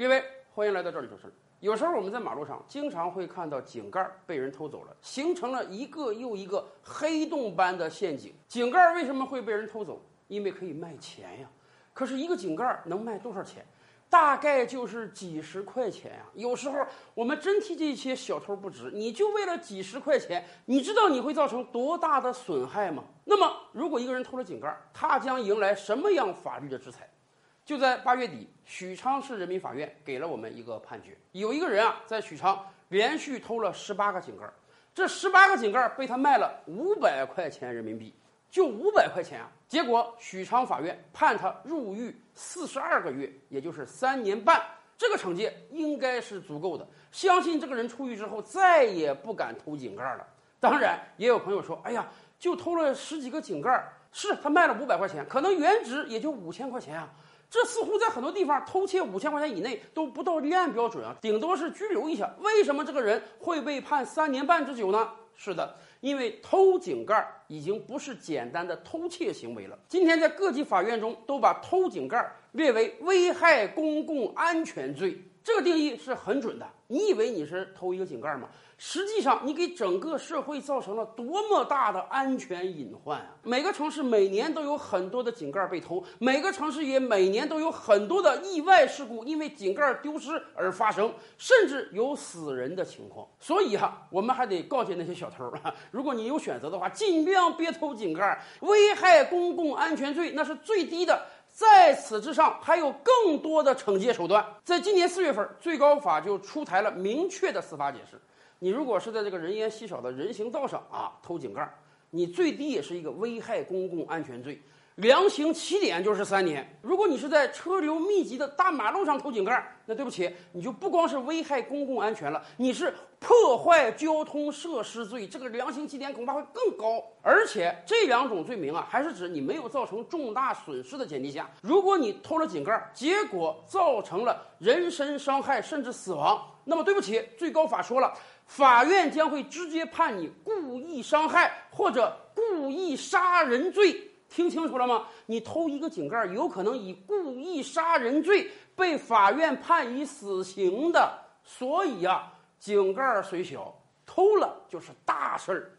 各位，欢迎来到这里说事儿。有时候我们在马路上经常会看到井盖被人偷走了，形成了一个又一个黑洞般的陷阱。井盖为什么会被人偷走？因为可以卖钱呀。可是一个井盖能卖多少钱？大概就是几十块钱呀。有时候我们真替这些小偷不值，你就为了几十块钱，你知道你会造成多大的损害吗？那么，如果一个人偷了井盖，他将迎来什么样法律的制裁？就在八月底，许昌市人民法院给了我们一个判决：有一个人啊，在许昌连续偷了十八个井盖，这十八个井盖被他卖了五百块钱人民币，就五百块钱啊！结果许昌法院判他入狱四十二个月，也就是三年半。这个惩戒应该是足够的，相信这个人出狱之后再也不敢偷井盖了。当然，也有朋友说：“哎呀，就偷了十几个井盖，是他卖了五百块钱，可能原值也就五千块钱啊。”这似乎在很多地方偷窃五千块钱以内都不到立案标准啊，顶多是拘留一下。为什么这个人会被判三年半之久呢？是的，因为偷井盖已经不是简单的偷窃行为了。今天在各级法院中都把偷井盖列为危害公共安全罪，这个定义是很准的。你以为你是偷一个井盖吗？实际上，你给整个社会造成了多么大的安全隐患啊！每个城市每年都有很多的井盖被偷，每个城市也每年都有很多的意外事故因为井盖丢失而发生，甚至有死人的情况。所以哈，我们还得告诫那些小偷啊，如果你有选择的话，尽量别偷井盖，危害公共安全罪那是最低的。在此之上，还有更多的惩戒手段。在今年四月份，最高法就出台了明确的司法解释。你如果是在这个人烟稀少的人行道上啊偷井盖，你最低也是一个危害公共安全罪，量刑起点就是三年。如果你是在车流密集的大马路上偷井盖，那对不起，你就不光是危害公共安全了，你是破坏交通设施罪，这个量刑起点恐怕会更高。而且这两种罪名啊，还是指你没有造成重大损失的前提下，如果你偷了井盖，结果造成了人身伤害甚至死亡，那么对不起，最高法说了。法院将会直接判你故意伤害或者故意杀人罪，听清楚了吗？你偷一个井盖，有可能以故意杀人罪被法院判以死刑的。所以啊，井盖虽小，偷了就是大事儿。